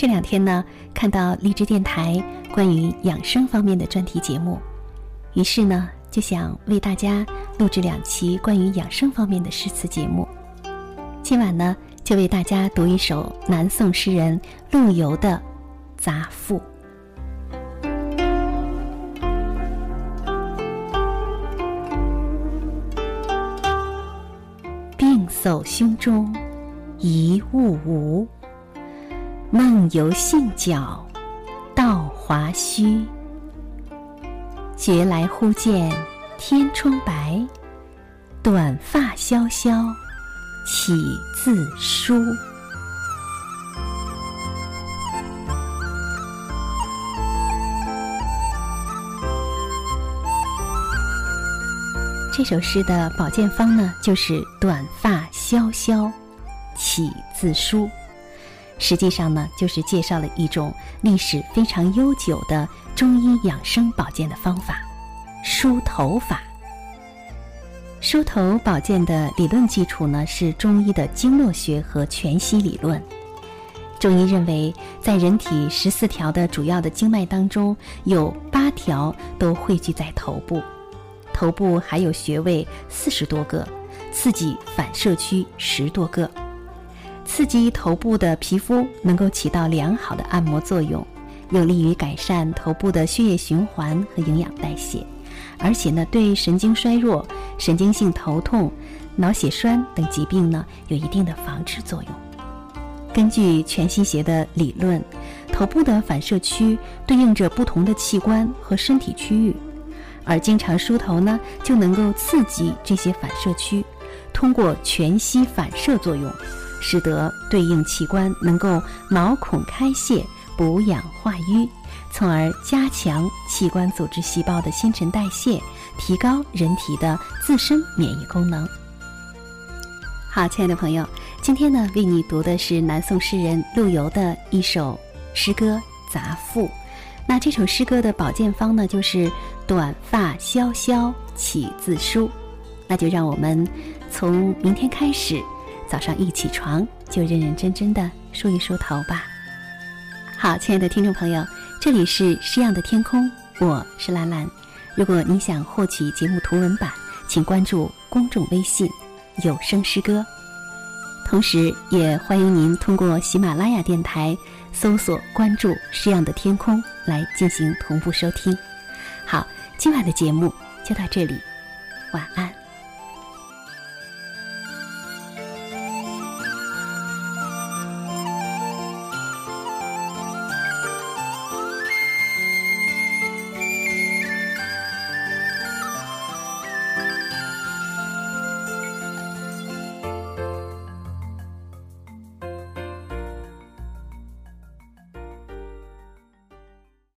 这两天呢，看到荔枝电台关于养生方面的专题节目，于是呢，就想为大家录制两期关于养生方面的诗词节目。今晚呢，就为大家读一首南宋诗人陆游的《杂赋》。病叟胸中一物无。梦游信角道华虚，觉来忽见天窗白，短发萧萧起自书。这首诗的保健方呢，就是短发萧萧起自梳。实际上呢，就是介绍了一种历史非常悠久的中医养生保健的方法——梳头法。梳头保健的理论基础呢，是中医的经络学和全息理论。中医认为，在人体十四条的主要的经脉当中，有八条都汇聚在头部，头部还有穴位四十多个，刺激反射区十多个。刺激头部的皮肤，能够起到良好的按摩作用，有利于改善头部的血液循环和营养代谢，而且呢，对神经衰弱、神经性头痛、脑血栓等疾病呢，有一定的防治作用。根据全息学的理论，头部的反射区对应着不同的器官和身体区域，而经常梳头呢，就能够刺激这些反射区，通过全息反射作用。使得对应器官能够毛孔开泄、补氧化瘀，从而加强器官组织细胞的新陈代谢，提高人体的自身免疫功能。好，亲爱的朋友，今天呢为你读的是南宋诗人陆游的一首诗歌《杂赋》。那这首诗歌的保健方呢，就是短发萧萧起自梳。那就让我们从明天开始。早上一起床就认认真真的梳一梳头吧。好，亲爱的听众朋友，这里是诗样的天空，我是兰兰。如果你想获取节目图文版，请关注公众微信“有声诗歌”，同时也欢迎您通过喜马拉雅电台搜索关注“诗样的天空”来进行同步收听。好，今晚的节目就到这里，晚安。